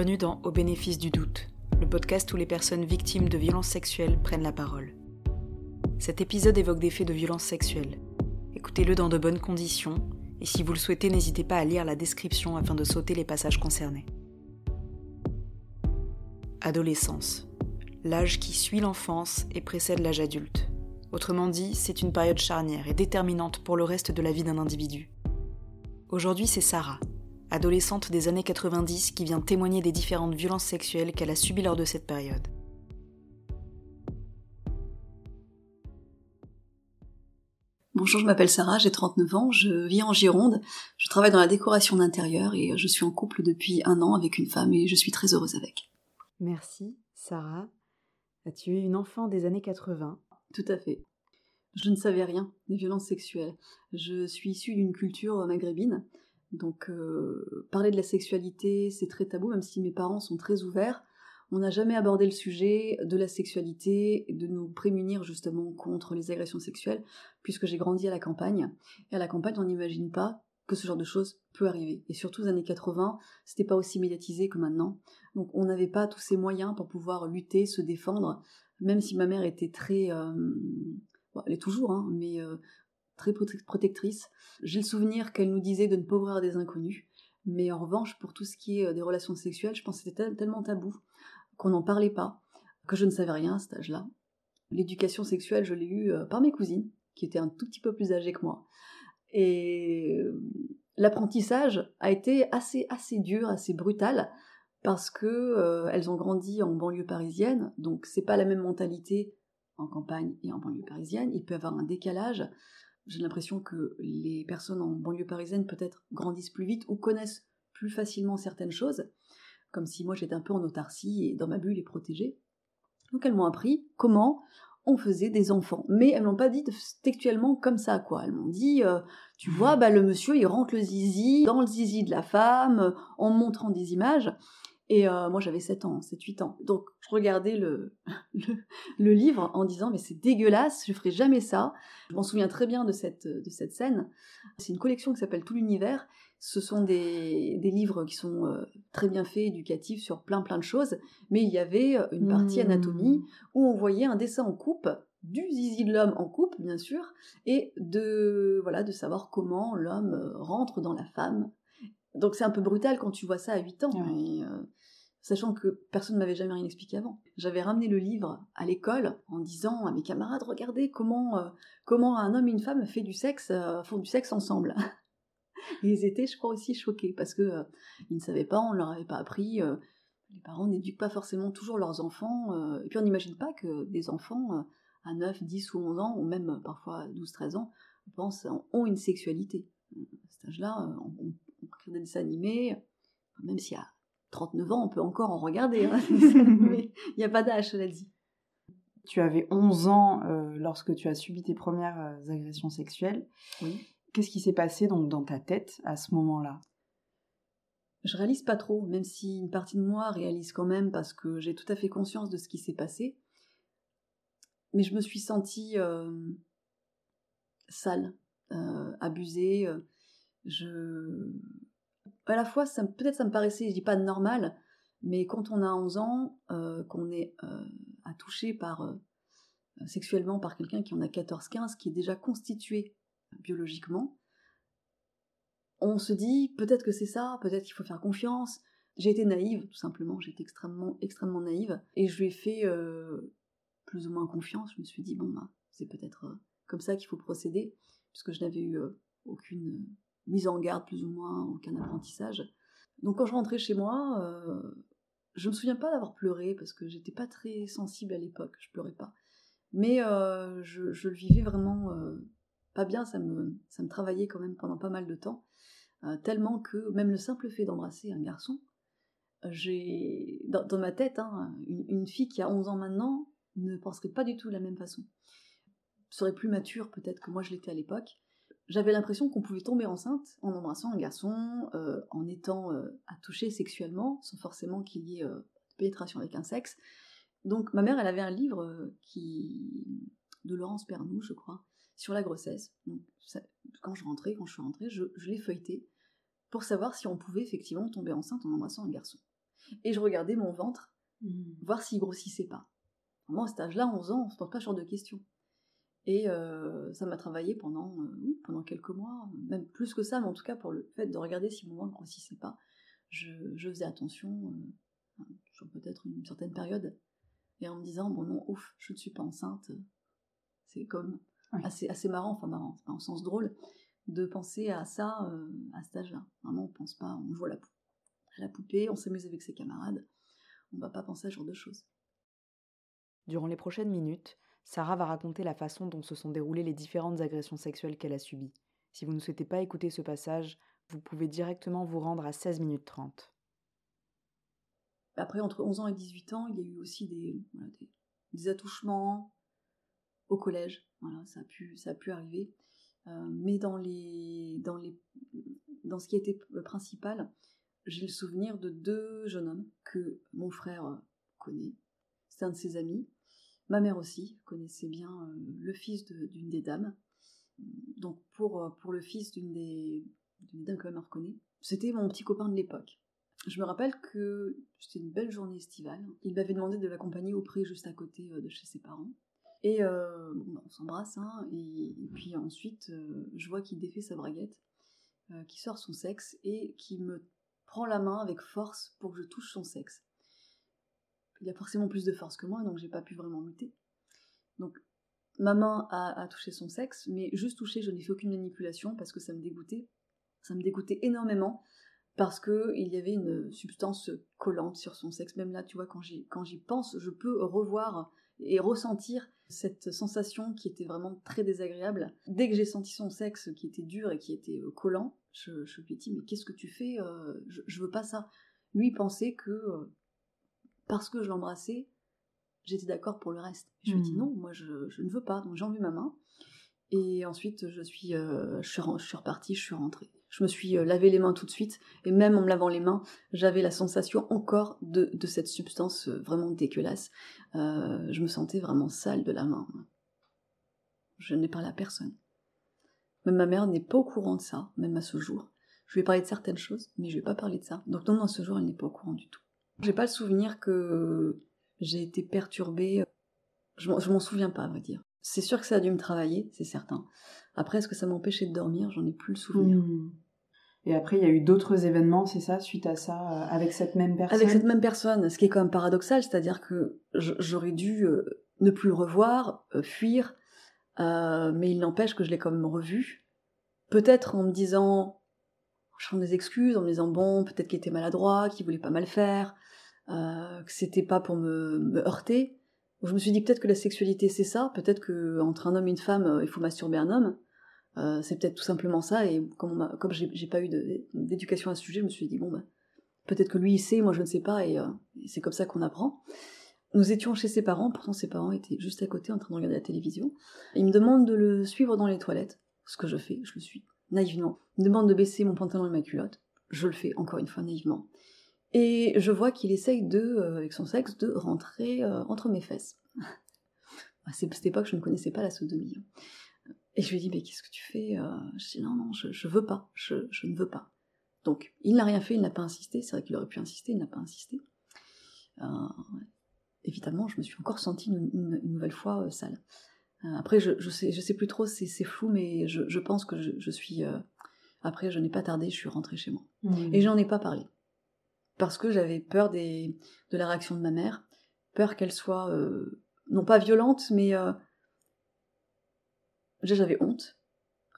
Bienvenue dans Au bénéfice du doute, le podcast où les personnes victimes de violences sexuelles prennent la parole. Cet épisode évoque des faits de violence sexuelle. Écoutez-le dans de bonnes conditions, et si vous le souhaitez, n'hésitez pas à lire la description afin de sauter les passages concernés. Adolescence. L'âge qui suit l'enfance et précède l'âge adulte. Autrement dit, c'est une période charnière et déterminante pour le reste de la vie d'un individu. Aujourd'hui, c'est Sarah, adolescente des années 90 qui vient témoigner des différentes violences sexuelles qu'elle a subies lors de cette période. Bonjour, je m'appelle Sarah, j'ai 39 ans, je vis en Gironde, je travaille dans la décoration d'intérieur et je suis en couple depuis un an avec une femme et je suis très heureuse avec. Merci, Sarah. Tu es une enfant des années 80. Tout à fait. Je ne savais rien des violences sexuelles. Je suis issue d'une culture maghrébine donc euh, parler de la sexualité, c'est très tabou, même si mes parents sont très ouverts. On n'a jamais abordé le sujet de la sexualité de nous prémunir justement contre les agressions sexuelles, puisque j'ai grandi à la campagne. Et à la campagne, on n'imagine pas que ce genre de choses peut arriver. Et surtout aux années 80, c'était pas aussi médiatisé que maintenant. Donc on n'avait pas tous ces moyens pour pouvoir lutter, se défendre, même si ma mère était très... Euh, elle est toujours, hein, mais euh, très protectrice. J'ai le souvenir qu'elle nous disait de ne pas ouvrir des inconnus. Mais en revanche, pour tout ce qui est euh, des relations sexuelles, je pense que c'était tellement tabou qu'on n'en parlait pas, que je ne savais rien à cet âge-là. L'éducation sexuelle, je l'ai eue euh, par mes cousines, qui étaient un tout petit peu plus âgées que moi. Et euh, l'apprentissage a été assez, assez dur, assez brutal, parce que elles ont grandi en banlieue parisienne, donc c'est pas la même mentalité en campagne et en banlieue parisienne. Il peut y avoir un décalage j'ai l'impression que les personnes en banlieue parisienne peut-être grandissent plus vite ou connaissent plus facilement certaines choses, comme si moi j'étais un peu en autarcie et dans ma bulle et protégée. Donc elles m'ont appris comment on faisait des enfants. Mais elles m'ont pas dit textuellement comme ça, quoi. Elles m'ont dit, euh, tu vois, bah, le monsieur, il rentre le zizi dans le zizi de la femme, euh, en montrant des images. Et euh, moi, j'avais 7 ans, 7-8 ans. Donc, je regardais le, le, livre en disant, mais c'est dégueulasse, je ferai jamais ça. Je m'en souviens très bien de cette, de cette scène. C'est une collection qui s'appelle Tout l'univers. Ce sont des, des, livres qui sont euh, très bien faits, éducatifs sur plein plein de choses. Mais il y avait euh, une partie mmh. anatomie où on voyait un dessin en coupe du zizi de l'homme en coupe, bien sûr, et de voilà de savoir comment l'homme rentre dans la femme. Donc c'est un peu brutal quand tu vois ça à 8 ans sachant que personne ne m'avait jamais rien expliqué avant. J'avais ramené le livre à l'école en disant à mes camarades regardez comment euh, comment un homme et une femme fait du sexe euh, font du sexe ensemble. et ils étaient, je crois, aussi choqués parce que euh, ils ne savaient pas, on ne leur avait pas appris. les parents n'éduquent pas forcément toujours leurs enfants. et puis on n'imagine pas que des enfants à 9, 10 ou 11 ans, ou même parfois 12, 13 ans, pensent, ont une sexualité. À cet âge-là, on, on, regarde des dessins animés, même s'il y a 39 ans, on peut encore en regarder, hein. mais il n'y a pas d'âge, cela dit. Tu avais 11 ans euh, lorsque tu as subi tes premières euh, agressions sexuelles. Oui. Qu'est-ce qui s'est passé donc dans ta tête à ce moment-là? Je réalise pas trop, même si une partie de moi réalise quand même parce que j'ai tout à fait conscience de ce qui s'est passé. Mais je me suis sentie euh, sale, abusée. Je à la fois, peut-être ça me paraissait, je dis pas normal, mais quand on a 11 ans, euh, qu'on est euh, à toucher par, euh, sexuellement par quelqu'un qui en a 14-15, qui est déjà constitué biologiquement, on se dit peut-être que c'est ça, peut-être qu'il faut faire confiance. J'ai été naïve, tout simplement, j'ai été extrêmement, extrêmement naïve, et je lui ai fait plus ou moins confiance. Je me suis dit, bon, ben, c'est peut-être comme ça qu'il faut procéder, puisque je n'avais eu aucune mise en garde plus ou moins, aucun apprentissage. Donc quand je rentrais chez moi, euh, je me souviens pas d'avoir pleuré parce que j'étais pas très sensible à l'époque, je pleurais pas. Mais euh, je, le vivais vraiment euh, pas bien, ça me, ça me travaillait quand même pendant pas mal de temps, tellement que même le simple fait d'embrasser un garçon, j'ai dans, ma tête, hein, une, une, fille qui a 11 ans maintenant ne penserait pas du tout de la même façon. Serait plus mature peut-être que moi je l'étais à l'époque, j'avais l'impression qu'on pouvait tomber enceinte en embrassant un garçon, euh, en étant euh, à toucher sexuellement, sans forcément qu'il y ait euh, pénétration avec un sexe. Donc ma mère, elle avait un livre qui de Laurence Pernou, je crois, sur la grossesse. quand je rentrais, quand je suis rentrée, je, je l'ai feuilleté pour savoir si on pouvait effectivement tomber enceinte en embrassant un garçon. Et je regardais mon ventre, mmh. voir s'il grossissait pas. Moi, à cet âge-là, 11 ans, on se pose pas ce genre de questions. Et euh, ça m'a travaillé pendant, euh, pendant quelques mois, même plus que ça, mais en tout cas pour le fait de regarder si mon ventre ne grossissait pas, je, faisais attention euh, sur peut-être une certaine période. Et en me disant, bon non, ouf, je ne suis pas enceinte. C'est comme assez, assez marrant, enfin marrant, pas en sens drôle, de penser à ça à cet âge-là. Vraiment, on pense pas, on joue à la, à la poupée, on s'amuse avec ses camarades, on va pas penser à ce genre de choses. Durant les prochaines minutes, Sarah va raconter la façon dont se sont déroulées les différentes agressions sexuelles qu'elle a subies. Si vous ne souhaitez pas écouter ce passage, vous pouvez directement vous rendre à 16 minutes 30. Après, entre 11 ans et 18 ans, il y a eu aussi des, attouchements au collège. Voilà, ça a pu, ça a pu arriver. Euh, mais dans, les, dans, les, dans ce qui été principal, j'ai le souvenir de deux jeunes hommes que mon frère connaît. C'est un de ses amis. Ma mère aussi connaissait bien euh, le fils d'une des dames. Donc pour, euh, pour le fils d'une des, dames que ma mère connaît, c'était mon petit copain de l'époque. Je me rappelle que c'était une belle journée estivale. Il m'avait demandé de l'accompagner au pré juste à côté euh, de chez ses parents. Et bah, on s'embrasse, hein, et, puis ensuite, je vois qu'il défait sa braguette, qui sort son sexe et qui me prend la main avec force pour que je touche son sexe il a forcément plus de force que moi, donc j'ai pas pu vraiment lutter. Donc ma main a, touché son sexe, mais juste touché, je n'ai fait aucune manipulation parce que ça me dégoûtait. Ça me dégoûtait énormément parce que il y avait une substance collante sur son sexe. Même là, tu vois, quand j'y, pense, je peux revoir et ressentir cette sensation qui était vraiment très désagréable. Dès que j'ai senti son sexe qui était dur et qui était euh, collant, je, lui ai dit mais qu'est-ce que tu fais euh, je, je, veux pas ça. Lui pensait que euh, parce que je l'embrassais, j'étais d'accord pour le reste. Je lui ai dit hmm. non, moi je, ne veux pas, donc j'ai enlevé ma main. Et ensuite, je suis, euh, je, suis je suis repartie, je suis rentrée. Je me suis euh, lavé les mains tout de suite, et même en me lavant les mains, j'avais la sensation encore de, cette substance euh, vraiment dégueulasse. je me sentais vraiment sale de la main. Je n'ai parlé à personne. Même ma mère n'est pas au courant de ça, même à ce jour. Je lui ai parlé de certaines choses, mais je lui ai pas parlé de ça. Donc non, à ce jour, elle n'est pas au courant du tout. J'ai pas le souvenir que j'ai été perturbée. Je m'en souviens pas, à vrai dire. C'est sûr que ça a dû me travailler, c'est certain. Après, est-ce que ça m'empêchait de dormir? J'en ai plus le souvenir. Hmm. Et après, il y a eu d'autres événements, c'est ça, suite à ça, euh, avec cette même personne? Avec cette même personne, ce qui est quand même paradoxal, c'est-à-dire que j'aurais dû euh, ne plus le revoir, euh, fuir, mais il n'empêche que je l'ai quand même revu. Peut-être en me disant, je prends des excuses, en me disant, bon, peut-être qu'il était maladroit, qu'il voulait pas mal faire, euh, que c'était pas pour me, heurter. je me suis dit peut-être que la sexualité c'est ça, peut-être que entre un homme et une femme euh, il faut masturber un homme. Euh, c'est peut-être tout simplement ça et comme, comme j'ai pas eu d'éducation à ce sujet, je me suis dit bon bah peut-être que lui il sait, moi je ne sais pas et, c'est comme ça qu'on apprend. Nous étions chez ses parents, pourtant ses parents étaient juste à côté en train de regarder la télévision. Il me demande de le suivre dans les toilettes, ce que je fais, je le suis naïvement. Il me demande de baisser mon pantalon et ma culotte, je le fais encore une fois naïvement. Et je vois qu'il essaye de, euh, avec son sexe, de rentrer euh, entre mes fesses. à cette époque, je ne connaissais pas la sodomie. Hein. Et je lui dis, mais qu'est-ce que tu fais euh? Je dis, non, non, je, je veux pas, je, je, ne veux pas. Donc, il n'a rien fait, il n'a pas insisté. C'est vrai qu'il aurait pu insister, il n'a pas insisté. évidemment, je me suis encore sentie une, nouvelle fois sale. après, je, je, sais, je sais plus trop, c'est flou, mais je, je pense que je, suis. après, je n'ai pas tardé, je suis rentrée chez moi. Mmh. Et j'en ai pas parlé parce que j'avais peur de la réaction de ma mère, peur qu'elle soit euh, non pas violente, mais euh, j'avais honte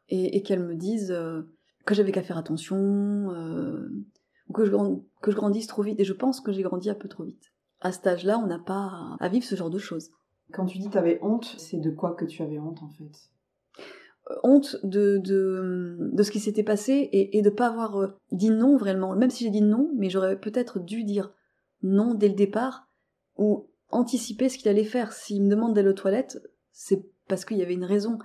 et, qu'elle me dise euh, que j'avais qu'à faire attention ou que je, que je grandisse trop vite. Et je pense que j'ai grandi un peu trop vite. À cet âge-là, on n'a pas à vivre ce genre de choses. Quand tu dis que tu avais honte, c'est de quoi que tu avais honte en fait? Honte de, de, ce qui s'était passé et, de ne pas avoir euh, dit non vraiment, même si j'ai dit non, mais j'aurais peut-être dû dire non dès le départ ou anticiper ce qu'il allait faire. S'il me demande d'aller aux toilettes, c'est parce qu'il y avait une raison.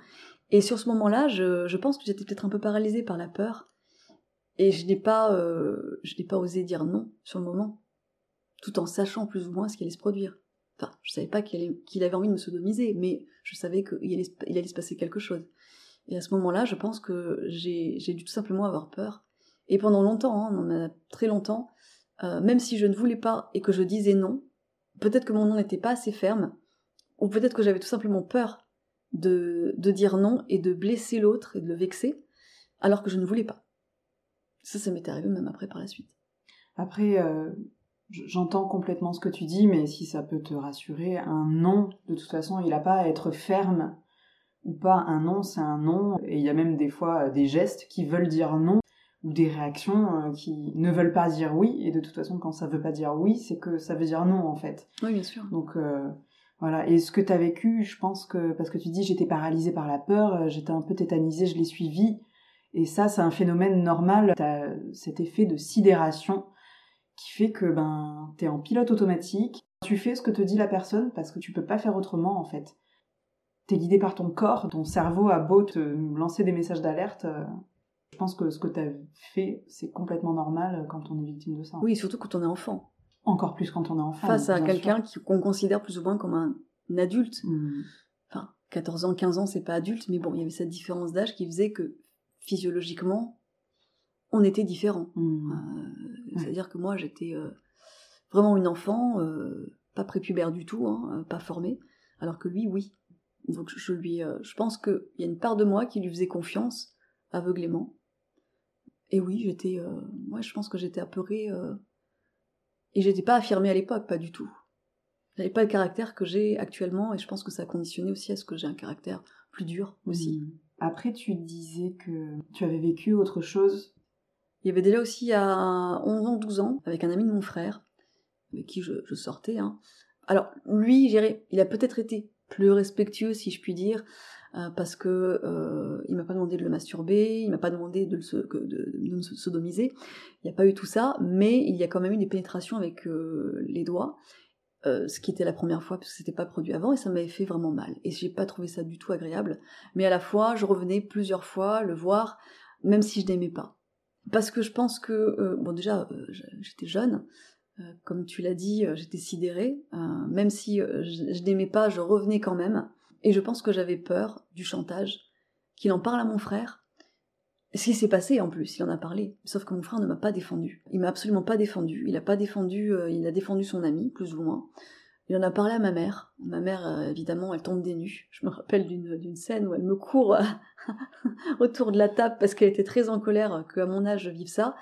Et sur ce moment-là, je, pense que j'étais peut-être un peu paralysée par la peur et je n'ai pas, euh, je n'ai pas osé dire non sur le moment, tout en sachant plus ou moins ce qui allait se produire. Enfin, je savais pas qu'il avait envie de me sodomiser, mais je savais qu'il allait, il allait se passer quelque chose. Et à ce moment-là, je pense que j'ai dû tout simplement avoir peur. Et pendant longtemps, hein, très longtemps, euh, même si je ne voulais pas et que je disais non, peut-être que mon nom n'était pas assez ferme, ou peut-être que j'avais tout simplement peur de, de dire non et de blesser l'autre et de le vexer, alors que je ne voulais pas. Ça, ça m'est arrivé même après par la suite. Après, euh, j'entends complètement ce que tu dis, mais si ça peut te rassurer, un non, de toute façon, il n'a pas à être ferme ou pas. Un non, c'est un non. Et il y a même des fois euh, des gestes qui veulent dire non ou des réactions euh, qui ne veulent pas dire oui. Et de toute façon, quand ça veut pas dire oui, c'est que ça veut dire non, en fait. Oui, bien sûr. Donc, voilà. Et ce que tu as vécu, je pense que, parce que tu dis, j'étais paralysée par la peur, j'étais un peu tétanisée, je l'ai suivi. Et ça, c'est un phénomène normal. Tu as cet effet de sidération qui fait que ben t'es en pilote automatique. Tu fais ce que te dit la personne parce que tu peux pas faire autrement en fait. T'es guidé par ton corps, ton cerveau a beau te lancer des messages d'alerte. Euh, je pense que ce que t'as fait, c'est complètement normal quand on est victime de ça. Oui, surtout quand on est enfant. Encore plus quand on est enfant. Face à quelqu'un qu'on considère plus ou moins comme un, adulte. Hmm. Enfin, 14 ans, 15 ans, c'est pas adulte, mais bon, il y avait cette différence d'âge qui faisait que physiologiquement, on était différents. Mmh. Euh, c'est-à-dire que moi, j'étais euh, vraiment une enfant, euh, pas prépubère du tout, hein, pas formée, alors que lui, oui. Donc je lui, je pense qu'il y a une part de moi qui lui faisait confiance aveuglément. Et oui, j'étais, moi, je pense que j'étais apeurée et j'étais pas affirmée à l'époque, pas du tout. J'avais pas le caractère que j'ai actuellement et je pense que ça a conditionné aussi à ce que j'ai un caractère plus dur aussi. Mmh. Après, tu disais que tu avais vécu autre chose il y avait déjà aussi à 11 ans, 12 ans, avec un ami de mon frère, avec qui je, sortais. Hein. Alors, lui, il a peut-être été plus respectueux, si je puis dire, euh, parce que euh, il m'a pas demandé de le masturber, il m'a pas demandé de, le, me sodomiser. Il n'y a pas eu tout ça, mais il y a quand même eu des pénétrations avec euh, les doigts. ce qui était la première fois parce que c'était pas produit avant et ça m'avait fait vraiment mal et j'ai pas trouvé ça du tout agréable mais à la fois je revenais plusieurs fois le voir même si je n'aimais pas parce que je pense que, bon déjà, j'étais jeune, comme tu l'as dit, j'étais sidérée, même si je, n'aimais pas, je revenais quand même, et je pense que j'avais peur du chantage, qu'il en parle à mon frère, ce qui s'est passé en plus, il en a parlé, sauf que mon frère ne m'a pas défendu. Il m'a absolument pas défendu. Il a pas défendu, il a défendu son ami, plus ou moins. Il en a parlé à ma mère. Ma mère, euh, évidemment, elle tombe des nues. Je me rappelle d'une scène où elle me court euh, autour de la table parce qu'elle était très en colère qu'à mon âge je vive ça.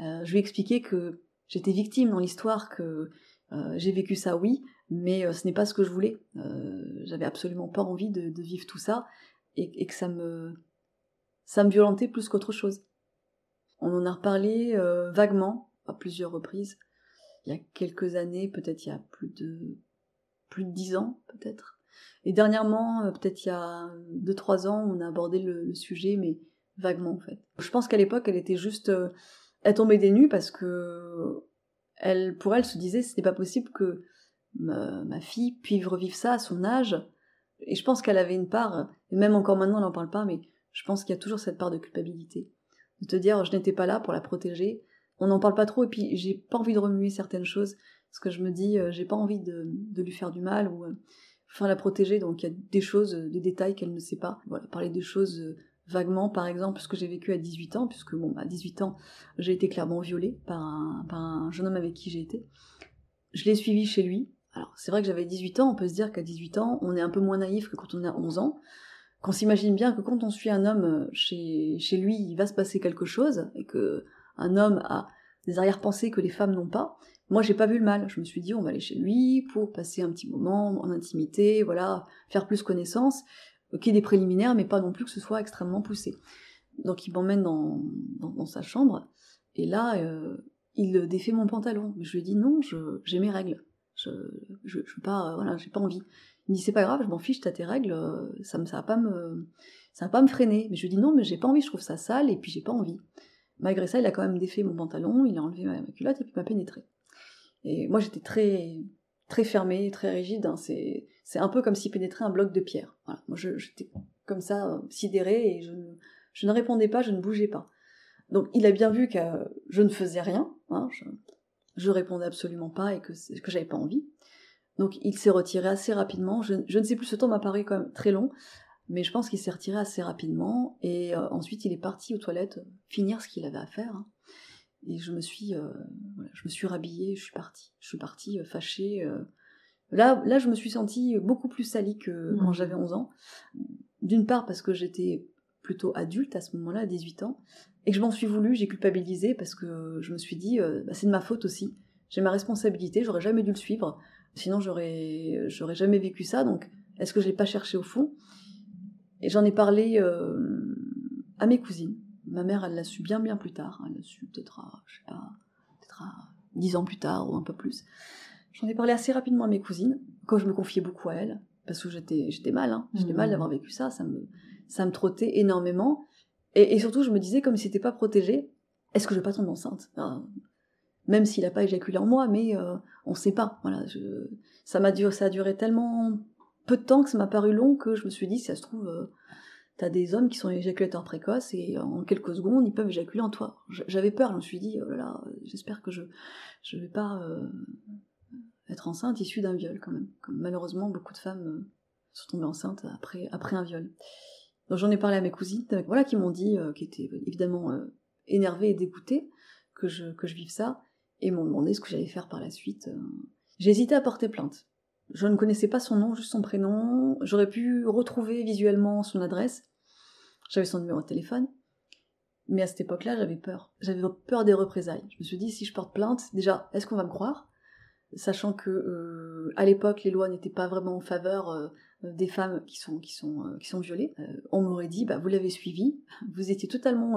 Euh, je lui ai expliqué que j'étais victime dans l'histoire, que j'ai vécu ça, oui, mais ce n'est pas ce que je voulais. J'avais absolument pas envie de, vivre tout ça et, que ça me, ça me violentait plus qu'autre chose. On en a reparlé vaguement à plusieurs reprises il y a quelques années, peut-être il y a plus de plus de dix ans peut-être. Et dernièrement, euh, peut-être il y a deux trois ans, on a abordé le, sujet, mais vaguement en fait. Je pense qu'à l'époque, elle était juste, euh, elle tombait des nues parce que elle, pour elle, se disait, ce n'est pas possible que ma, fille puisse revivre ça à son âge. Et je pense qu'elle avait une part, et même encore maintenant, elle n'en parle pas, mais je pense qu'il y a toujours cette part de culpabilité. De te dire, je n'étais pas là pour la protéger, on n'en parle pas trop, et puis j'ai pas envie de remuer certaines choses parce que je me dis, euh, j'ai pas envie de, lui faire du mal ou euh, enfin la protéger. Donc il y a des choses, euh, des détails qu'elle ne sait pas. Voilà, parler des choses vaguement, par exemple, ce que j'ai vécu à 18 ans, puisque bon, à 18 ans, j'ai été clairement violée par un, par un jeune homme avec qui j'ai été. Je l'ai suivi chez lui. Alors c'est vrai que j'avais 18 ans, on peut se dire qu'à 18 ans, on est un peu moins naïf que quand on a 11 ans qu'on s'imagine bien que quand on suit un homme chez, chez lui, il va se passer quelque chose, et que un homme a des arrière-pensées que les femmes n'ont pas, moi, j'ai pas vu le mal. Je me suis dit, on va aller chez lui pour passer un petit moment en intimité, voilà, faire plus connaissance, ok, des préliminaires, mais pas non plus que ce soit extrêmement poussé. Donc, il m'emmène dans, dans, sa chambre, et là, euh, il défait mon pantalon. Je lui dis, non, j'ai mes règles. Je, je, je pas, voilà, j'ai pas envie. Il me dit, c'est pas grave, je m'en fiche, t'as tes règles, euh, ça, ça va pas me, ça va me freiner. Mais je lui dis, non, mais j'ai pas envie, je trouve ça sale, et puis j'ai pas envie. Malgré ça, il a quand même défait mon pantalon, il a enlevé ma culotte et puis m'a pénétré. Et moi, j'étais très, très fermée, très rigide. Hein. C'est, un peu comme si pénétrait un bloc de pierre. Voilà. Moi, j'étais comme ça, euh, sidérée, et je je ne répondais pas, je ne bougeais pas. Donc, il a bien vu que je ne faisais rien. Hein. Je, je répondais absolument pas et que, que j'avais pas envie. Donc, il s'est retiré assez rapidement. Je, je ne sais plus, ce temps m'a paru quand même très long. Mais je pense qu'il s'est retiré assez rapidement et euh, ensuite il est parti aux toilettes finir ce qu'il avait à faire. Hein. Et je me suis, je me suis rhabillée, je suis partie. Je suis partie fâchée. Là, là, je me suis sentie beaucoup plus salie que quand j'avais 11 ans. D'une part parce que j'étais plutôt adulte à ce moment-là, à 18 ans, et que je m'en suis voulu, j'ai culpabilisé parce que je me suis dit, bah, c'est de ma faute aussi. J'ai ma responsabilité, j'aurais jamais dû le suivre, sinon j'aurais, j'aurais jamais vécu ça. Donc, est-ce que je l'ai pas cherché au fond? Et j'en ai parlé euh, à mes cousines. Ma mère, elle l'a su bien bien plus tard. Elle l'a su peut-être à, je sais pas, peut-être à 10 ans plus tard ou un peu plus. J'en ai parlé assez rapidement à mes cousines, quand je me confiais beaucoup à elles, parce que j'étais, j'étais mal, hein. j'étais mal mmh. d'avoir vécu ça, ça me, ça me trottait énormément. Et, surtout, je me disais, comme si c'était pas protégé, est-ce que je vais pas tomber enceinte? Même s'il n'a pas éjaculé en moi, mais euh, on sait pas. Voilà, ça m'a duré, ça a duré tellement peu de temps que ça m'a paru long que je me suis dit, si ça se trouve, euh, t'as des hommes qui sont éjaculateurs précoces et en quelques secondes, ils peuvent éjaculer en toi. J'avais peur, je me suis dit, oh là là, j'espère que je je vais pas euh, être enceinte issue d'un viol quand même. Comme malheureusement, beaucoup de femmes euh, sont tombées enceintes après, après un viol. Donc j'en ai parlé à mes cousines, voilà, qui m'ont dit, qui étaient évidemment énervées et dégoûtées que je, que je vive ça, et m'ont demandé ce que j'allais faire par la suite. J'ai hésité à porter plainte. Je ne connaissais pas son nom, juste son prénom. J'aurais pu retrouver visuellement son adresse. J'avais son numéro de téléphone. Mais à cette époque-là, j'avais peur. J'avais peur des représailles. Je me suis dit, si je porte plainte, déjà, est-ce qu'on va me croire? Sachant que euh, à l'époque, les lois n'étaient pas vraiment en faveur euh, des femmes qui sont qui sont euh, qui sont violées. on m'aurait dit, bah vous l'avez suivi, vous étiez totalement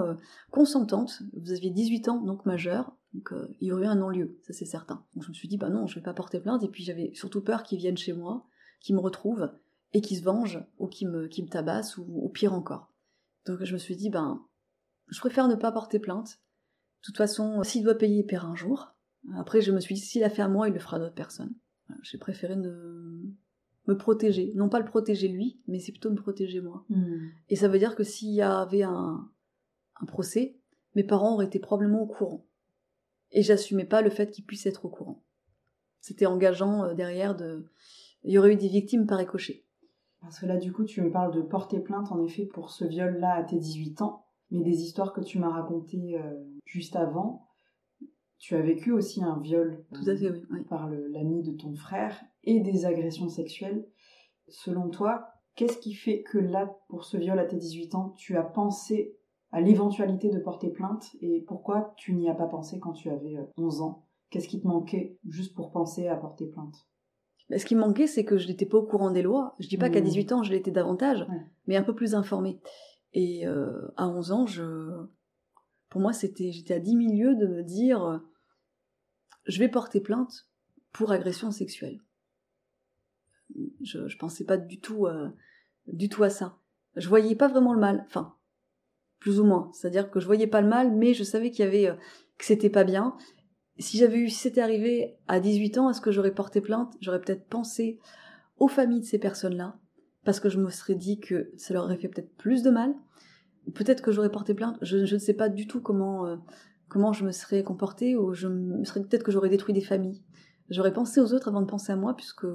consentante, vous aviez 18 ans, donc majeure, donc euh, il y aurait eu un non-lieu, ça c'est certain. Donc je me suis dit, bah non, je vais pas porter plainte, et puis j'avais surtout peur qu'ils viennent chez moi, qu'ils me retrouvent, et qu'ils se vengent, ou qu'ils me, me tabassent, ou, pire encore. Donc je me suis dit, ben, je préfère ne pas porter plainte. De toute façon, s'il doit payer, il paiera un jour. Après, je me suis dit, s'il a fait à moi, il le fera à d'autres personnes. J'ai préféré ne... me protéger. Non pas le protéger lui, mais c'est plutôt me protéger moi. Hmm. Et ça veut dire que s'il y avait un, un procès, mes parents auraient été probablement au courant et j'assumais pas le fait qu'il puisse être au courant. C'était engageant euh, derrière de. Il y aurait eu des victimes par ricochet. Parce que là, du coup, tu me parles de porter plainte, en effet, pour ce viol-là à tes 18 ans, mais des histoires que tu m'as racontées euh, juste avant, tu as vécu aussi un viol Tout à fait, oui, par l'ami de ton frère et des agressions sexuelles. Selon toi, qu'est-ce qui fait que là, pour ce viol à tes 18 ans, tu as pensé à l'éventualité de porter plainte et pourquoi tu n'y as pas pensé quand tu avais 11 euh, ans? Qu'est-ce qui te manquait juste pour penser à porter plainte? Bah, ce qui me manquait, c'est que je n'étais pas au courant des lois. Je dis pas qu'à 18 mmh. ans, je l'étais davantage, mais un peu plus informée. Et euh, à 11 ans, je... pour moi, c'était, j'étais à 10 milieux de me dire, je vais porter plainte pour agression sexuelle. Je, ne pensais pas du tout, euh, du tout à ça. Je voyais pas vraiment le mal. Enfin, plus ou moins. C'est-à-dire que je voyais pas le mal, mais je savais qu'il y avait, euh, que c'était pas bien. Si j'avais eu, si c'était arrivé à 18 ans, est-ce que j'aurais porté plainte? J'aurais peut-être pensé aux familles de ces personnes-là, parce que je me serais dit que ça leur aurait fait peut-être plus de mal. Peut-être que j'aurais porté plainte. Je, ne sais pas du tout comment, euh, comment je me serais comportée, ou je me serais peut-être que j'aurais détruit des familles. J'aurais pensé aux autres avant de penser à moi, puisque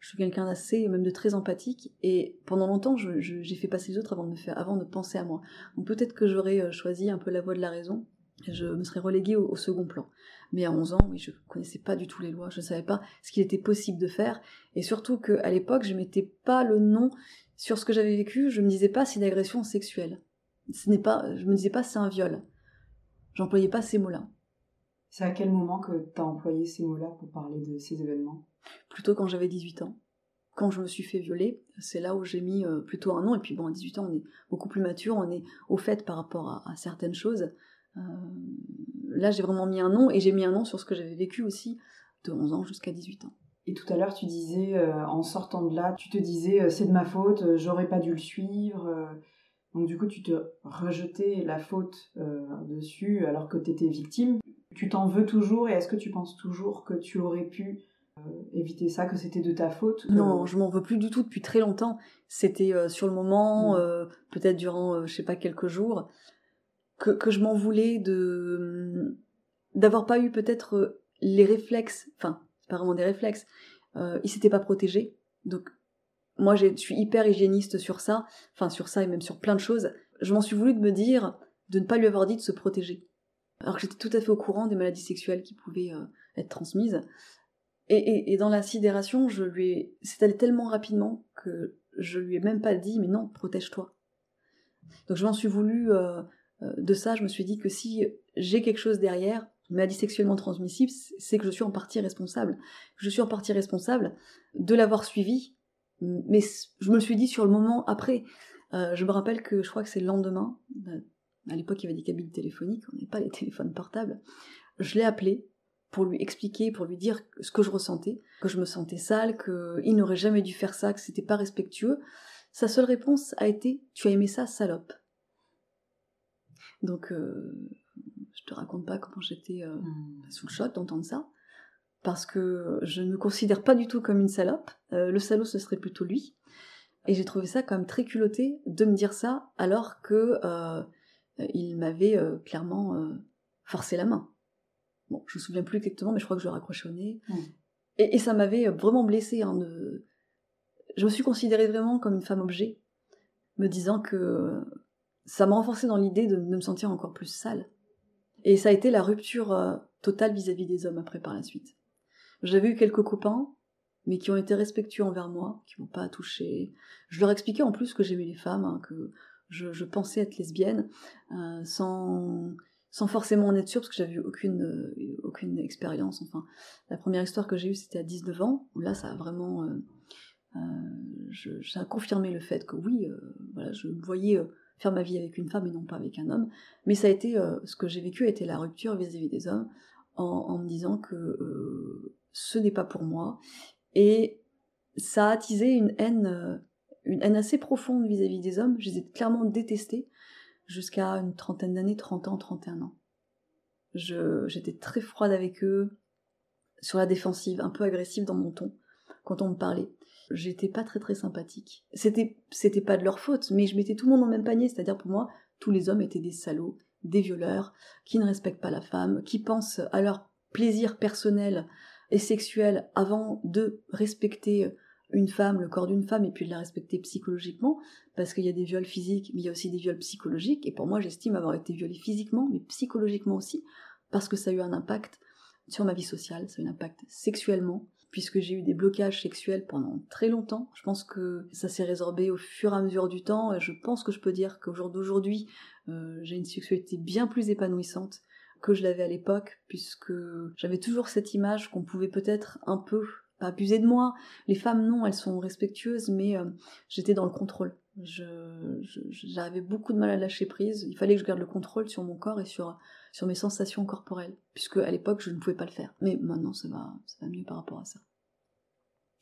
je suis quelqu'un d'assez, même de très empathique, et pendant longtemps, j'ai fait passer les autres avant de, me faire, avant de penser à moi. Donc peut-être que j'aurais euh, choisi un peu la voie de la raison, et je me serais reléguée au, second plan. Mais à 11 ans, oui, je connaissais pas du tout les lois, je ne savais pas ce qu'il était possible de faire, et surtout qu'à l'époque, je mettais pas le nom sur ce que j'avais vécu, je me disais pas c'est une agression sexuelle. Ce n'est pas, je me disais pas c'est un viol. J'employais pas ces mots-là. C'est à quel moment que tu as employé ces mots-là pour parler de ces événements? Plutôt quand j'avais 18 ans. Quand je me suis fait violer, c'est là où j'ai mis euh, plutôt un nom. Et puis bon, à 18 ans, on est beaucoup plus mature, on est au fait par rapport à, certaines choses. Euh, là, j'ai vraiment mis un nom et j'ai mis un nom sur ce que j'avais vécu aussi de 11 ans jusqu'à 18 ans. Et tout à l'heure, tu disais, euh, en sortant de là, tu te disais, c'est de ma faute, j'aurais pas dû le suivre. donc du coup, tu te rejetais la faute dessus alors que tu étais victime. Tu t'en veux toujours et est-ce que tu penses toujours que tu aurais pu euh, éviter ça, que c'était de ta faute Non, je m'en veux plus du tout depuis très longtemps. C'était euh, sur le moment, mm. euh, peut-être durant, je sais pas, quelques jours, que, que je m'en voulais de d'avoir pas eu peut-être les réflexes, enfin, pas vraiment des réflexes, il s'était pas protégé. Donc, moi, je suis hyper hygiéniste sur ça, enfin, sur ça et même sur plein de choses. Je m'en suis voulu de me dire de ne pas lui avoir dit de se protéger alors que j'étais tout à fait au courant des maladies sexuelles qui pouvaient être transmises. Et, dans la sidération, je lui ai... c'est allé tellement rapidement que je lui ai même pas dit, mais non, protège-toi. Donc je m'en suis voulu euh, euh, de ça, je me suis dit que si j'ai quelque chose derrière, maladie sexuellement transmissible, c'est que je suis en partie responsable. Je suis en partie responsable de l'avoir suivi, mais je me le suis dit sur le moment après. Euh, je me rappelle que je crois que c'est le lendemain, à l'époque il y avait des cabines téléphoniques, on n'avait pas les téléphones portables. Je l'ai appelé pour lui expliquer, pour lui dire ce que je ressentais, que je me sentais sale, qu'il n'aurait jamais dû faire ça, que c'était pas respectueux. Sa seule réponse a été Tu as aimé ça, salope. Donc, euh, je te raconte pas comment j'étais euh, hmm. sous le choc d'entendre ça, parce que je ne me considère pas du tout comme une salope. Euh, le salaud, ce serait plutôt lui. Et j'ai trouvé ça quand même très culotté de me dire ça, alors que il m'avait clairement forcé la main. Bon, je me souviens plus exactement, mais je crois que je le raccrochais au nez. Et, ça m'avait vraiment blessée. Hein, Je me suis considérée vraiment comme une femme objet, me disant que ça m'a renforcé dans l'idée de, me sentir encore plus sale. Et ça a été la rupture euh, totale vis-à-vis des hommes après par la suite. J'avais eu quelques copains, mais qui ont été respectueux envers moi, qui m'ont pas touché. Je leur expliquais en plus que j'aimais les femmes, hein, que je, pensais être lesbienne, euh, sans sans forcément en être sûre, parce que j'avais eu aucune, euh, aucune expérience. Enfin, la première histoire que j'ai eue, c'était à 19 ans, là, ça a vraiment... Euh, confirmé le fait que oui, voilà, je me voyais faire ma vie avec une femme et non pas avec un homme. Mais ça a été, ce que j'ai vécu a été la rupture vis-à-vis des hommes, en, me disant que ce n'est pas pour moi. Et ça a attisé une haine, une haine assez profonde vis-à-vis des hommes. Je les ai clairement détestés jusqu'à une trentaine d'années, 30 ans, 31 ans. J'étais très froide avec eux, sur la défensive, un peu agressive dans mon ton, quand on me parlait. J'étais pas très très sympathique. C'était, c'était pas de leur faute, mais je mettais tout le monde dans le même panier, c'est-à-dire pour moi, tous les hommes étaient des salauds, des violeurs, qui ne respectent pas la femme, qui pensent à leur plaisir personnel et sexuel avant de respecter une femme, le corps d'une femme, et puis de la respecter psychologiquement, parce qu'il y a des viols physiques, mais il y a aussi des viols psychologiques, et pour moi j'estime avoir été violée physiquement, mais psychologiquement aussi, parce que ça a eu un impact sur ma vie sociale, ça a eu un impact sexuellement, puisque j'ai eu des blocages sexuels pendant très longtemps. Je pense que ça s'est résorbé au fur et à mesure du temps, et je pense que je peux dire qu'au jour d'aujourd'hui, euh, j'ai une sexualité bien plus épanouissante que je l'avais à l'époque, puisque j'avais toujours cette image qu'on pouvait peut-être un peu pas abuser de moi. Les femmes, non, elles sont respectueuses, mais euh, j'étais dans le contrôle. J'avais beaucoup de mal à lâcher prise. Il fallait que je garde le contrôle sur mon corps et sur, sur mes sensations corporelles, puisque à l'époque, je ne pouvais pas le faire. Mais maintenant, ça va, ça va mieux par rapport à ça.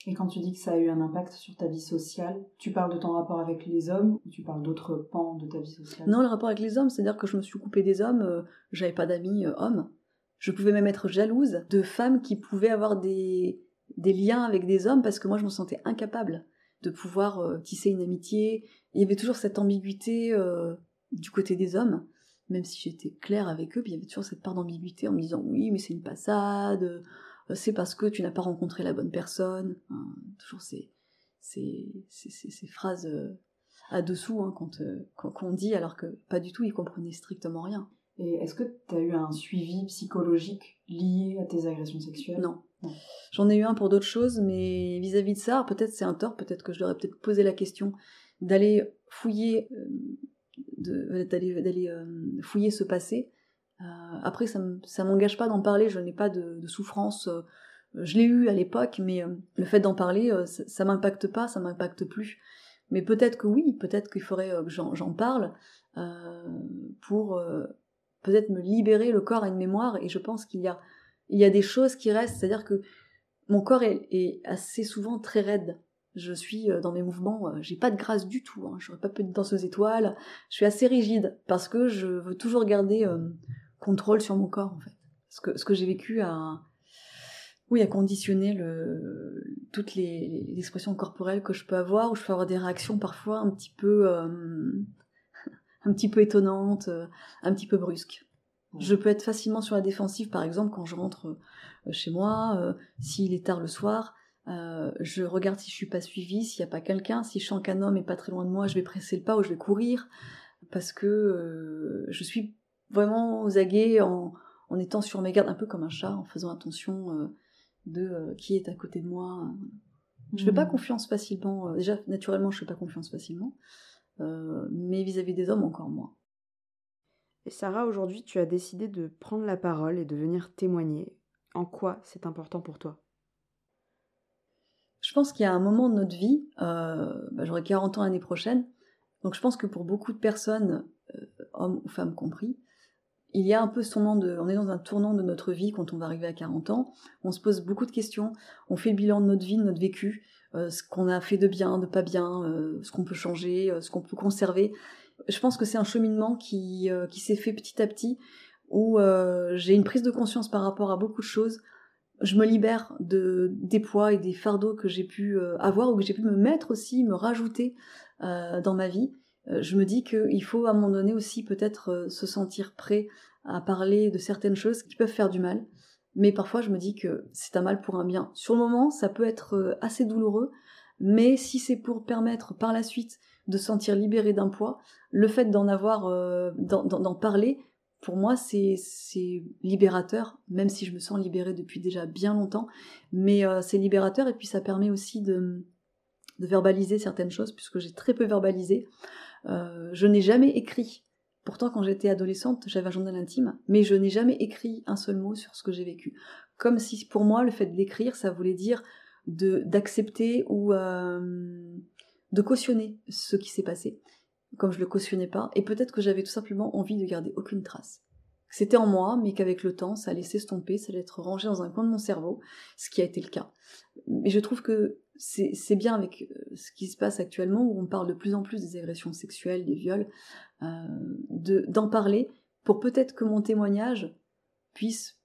Et quand tu dis que ça a eu un impact sur ta vie sociale, tu parles de ton rapport avec les hommes ou tu parles d'autres pans de ta vie sociale? Non, le rapport avec les hommes, c'est-à-dire que je me suis coupée des hommes, euh, j'avais pas d'amis euh, hommes. Je pouvais même être jalouse de femmes qui pouvaient avoir des, des liens avec des hommes parce que moi je me sentais incapable de pouvoir euh, tisser une amitié. Il y avait toujours cette ambiguïté euh, du côté des hommes, même si j'étais claire avec eux, puis il y avait toujours cette part d'ambiguïté en me disant oui mais c'est une passade, euh, c'est parce que tu n'as pas rencontré la bonne personne. toujours ces, ces, ces, phrases à dessous hein, qu'on dit alors que pas du tout, ils comprenaient strictement rien. Et est-ce que tu as eu un suivi psychologique lié à tes agressions sexuelles? Non. J'en ai eu un pour d'autres choses, mais vis-à-vis de ça, peut-être c'est un tort, peut-être que je leur ai peut-être posé la question d'aller fouiller, euh, d'aller euh, fouiller ce passé. Euh, après, ça ne m'engage pas d'en parler, je n'ai pas de, souffrance. je l'ai eu à l'époque, mais le fait d'en parler, ça, ça m'impacte pas, ça m'impacte plus. Mais peut-être que oui, peut-être qu'il faudrait que j'en parle pour peut-être me libérer le corps à une mémoire. Et je pense qu'il y a il y a des choses qui restent, c'est-à-dire que mon corps est, assez souvent très raide. Je suis euh, dans mes mouvements, euh, j'ai pas de grâce du tout. Hein. Pas pu être danseuse étoile. Je suis assez rigide parce que je veux toujours garder euh, contrôle sur mon corps en fait. Ce que, j'ai vécu a, conditionné toutes les, expressions corporelles que je peux avoir, où je peux avoir des réactions parfois un petit peu, un petit peu étonnantes, un petit peu brusques. Je peux être facilement sur la défensive, par exemple, quand je rentre euh, chez moi, euh, s'il est tard le soir, euh, je regarde si je suis pas suivie, s'il n'y a pas quelqu'un, si je sens qu'un homme est pas très loin de moi, je vais presser le pas ou je vais courir, parce que je suis vraiment aux aguets en, en, étant sur mes gardes, un peu comme un chat, en faisant attention de qui est à côté de moi. Je fais pas mmh. confiance facilement. déjà, naturellement, je fais pas confiance facilement. mais vis-à-vis des hommes, encore moins. Et Sarah, aujourd'hui, tu as décidé de prendre la parole et de venir témoigner. En quoi c'est important pour toi? Je pense qu'il y a un moment de notre vie, euh, bah, j'aurai 40 ans l'année prochaine, donc je pense que pour beaucoup de personnes, euh, hommes ou femmes compris, il y a un peu ce tournant de, on est dans un tournant de notre vie quand on va arriver à 40 ans, on se pose beaucoup de questions, on fait le bilan de notre vie, de notre vécu, euh, ce qu'on a fait de bien, de pas bien, ce qu'on peut changer, ce qu'on peut conserver, je pense que c'est un cheminement qui, euh, s'est fait petit à petit, où euh, j'ai une prise de conscience par rapport à beaucoup de choses. Je me libère de, des poids et des fardeaux que j'ai pu euh, avoir ou que j'ai pu me mettre aussi, me rajouter dans ma vie. je me dis qu'il faut à un moment donné aussi peut-être se sentir prêt à parler de certaines choses qui peuvent faire du mal. Mais parfois je me dis que c'est un mal pour un bien. Sur le moment, ça peut être assez douloureux, mais si c'est pour permettre par la suite de se sentir libéré d'un poids, le fait d'en avoir, euh, d'en parler, pour moi, c'est libérateur, même si je me sens libérée depuis déjà bien longtemps. Mais euh, c'est libérateur et puis ça permet aussi de, de verbaliser certaines choses, puisque j'ai très peu verbalisé. Euh, je n'ai jamais écrit. Pourtant, quand j'étais adolescente, j'avais un journal intime, mais je n'ai jamais écrit un seul mot sur ce que j'ai vécu. Comme si, pour moi, le fait d'écrire, ça voulait dire d'accepter ou de cautionner ce qui s'est passé, comme je le cautionnais pas, et peut-être que j'avais tout simplement envie de garder aucune trace. C'était en moi, mais qu'avec le temps, ça allait s'estomper, ça allait être rangé dans un coin de mon cerveau, ce qui a été le cas. Mais je trouve que c'est bien avec euh, ce qui se passe actuellement, où on parle de plus en plus des agressions sexuelles, des viols, euh, d'en parler, pour peut-être que mon témoignage puisse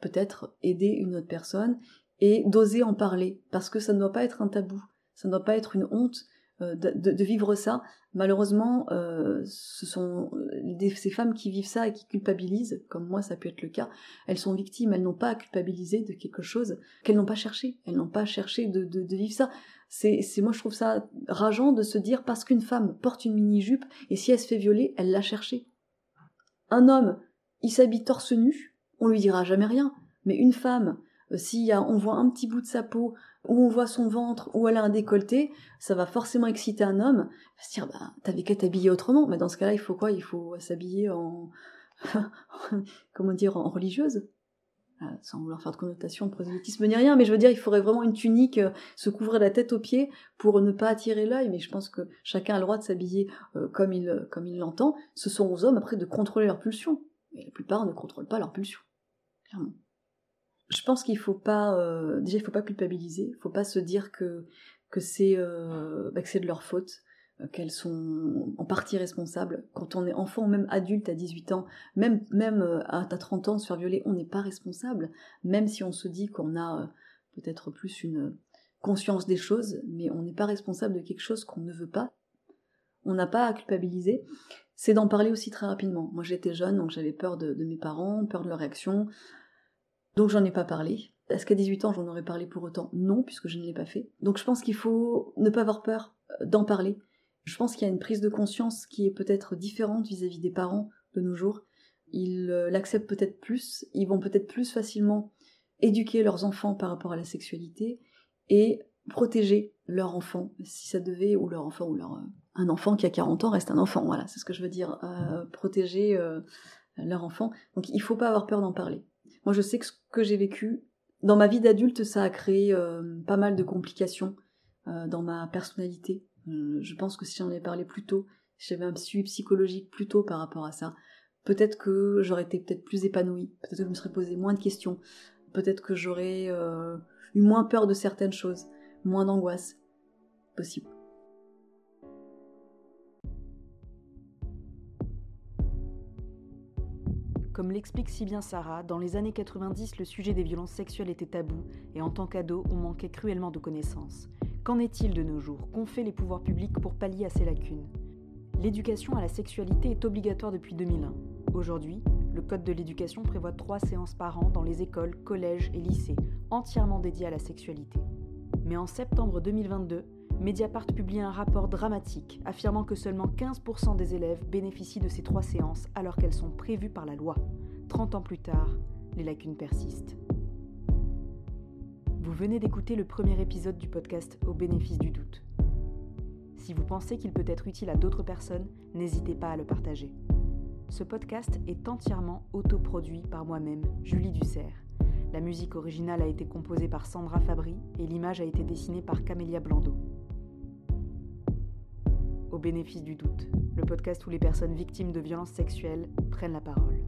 peut-être aider une autre personne, et d'oser en parler, parce que ça ne doit pas être un tabou, ça ne doit pas être une honte, euh, de, vivre ça. Malheureusement, euh, ce sont euh, ces femmes qui vivent ça et qui culpabilisent, comme moi ça peut être le cas, elles sont victimes, elles n'ont pas à culpabiliser de quelque chose qu'elles n'ont pas cherché, elles n'ont pas cherché de, vivre ça. C'est, moi je trouve ça rageant de se dire parce qu'une femme porte une mini-jupe et si elle se fait violer, elle l'a cherché. Un homme, il s'habille torse nu, on lui dira jamais rien, mais une femme, si on voit un petit bout de sa peau, où on voit son ventre, où elle a un décolleté, ça va forcément exciter un homme. Il va se dire, bah, t'avais qu'à t'habiller autrement. Mais dans ce cas-là, il faut quoi? Il faut s'habiller en, comment dire, en religieuse. Euh, sans vouloir faire de connotation de prosélytisme ni rien, mais je veux dire, il faudrait vraiment une tunique, euh, se couvrir la tête aux pieds pour ne pas attirer l'œil, mais je pense que chacun a le droit de s'habiller euh, comme il l'entend. Ce sont aux hommes après de contrôler leur pulsion. Mais la plupart ne contrôlent pas leur pulsion, clairement je pense qu'il faut pas euh, déjà il faut pas culpabiliser, il faut pas se dire que que c'est euh, bah, de leur faute, euh, qu'elles sont en partie responsables. Quand on est enfant ou même adulte à 18 ans, même même à 30 ans se faire violer, on n'est pas responsable, même si on se dit qu'on a peut-être plus une conscience des choses, mais on n'est pas responsable de quelque chose qu'on ne veut pas. On n'a pas à culpabiliser. C'est d'en parler aussi très rapidement. Moi j'étais jeune, donc j'avais peur de mes parents, peur de leur réaction, donc j'en ai pas parlé. Est-ce qu'à 18 ans j'en aurais parlé pour autant? Non, puisque je ne l'ai pas fait. Donc je pense qu'il faut ne pas avoir peur euh, d'en parler. Je pense qu'il y a une prise de conscience qui est peut-être différente vis-à-vis des parents de nos jours. Ils euh, l'acceptent peut-être plus, ils vont peut-être plus facilement éduquer leurs enfants par rapport à la sexualité et protéger leur enfant, si ça devait, ou leur enfant, ou leur... Euh, un enfant qui a 40 ans reste un enfant, voilà, c'est ce que je veux dire, protéger leur enfant. Donc il faut pas avoir peur d'en parler. Moi, je sais que ce que j'ai vécu, dans ma vie d'adulte, ça a créé euh, pas mal de complications euh, dans ma personnalité. Euh, je pense que si j'en avais parlé plus tôt, si j'avais un suivi psychologique plus tôt par rapport à ça, peut-être que j'aurais été peut-être plus épanouie, peut-être que je me serais posé moins de questions, peut-être que j'aurais eu moins peur de certaines choses, moins d'angoisse. Possible. Comme l'explique si bien Sarah, dans les années 90, le sujet des violences sexuelles était tabou et en tant qu'ado, on manquait cruellement de connaissances. Qu'en est-il de nos jours Qu'ont fait les pouvoirs publics pour pallier à ces lacunes L'éducation à la sexualité est obligatoire depuis 2001. Aujourd'hui, le Code de l'éducation prévoit trois séances par an dans les écoles, collèges et lycées, entièrement dédiées à la sexualité. Mais en septembre 2022, Mediapart publie un rapport dramatique affirmant que seulement 15% des élèves bénéficient de ces trois séances alors qu'elles sont prévues par la loi. 30 ans plus tard, les lacunes persistent. Vous venez d'écouter le premier épisode du podcast Au bénéfice du doute. Si vous pensez qu'il peut être utile à d'autres personnes, n'hésitez pas à le partager. Ce podcast est entièrement autoproduit par moi-même, Julie Dussert. La musique originale a été composée par Sandra Fabry et l'image a été dessinée par Camélia Blando. Au bénéfice du doute, le podcast où les personnes victimes de violences sexuelles prennent la parole.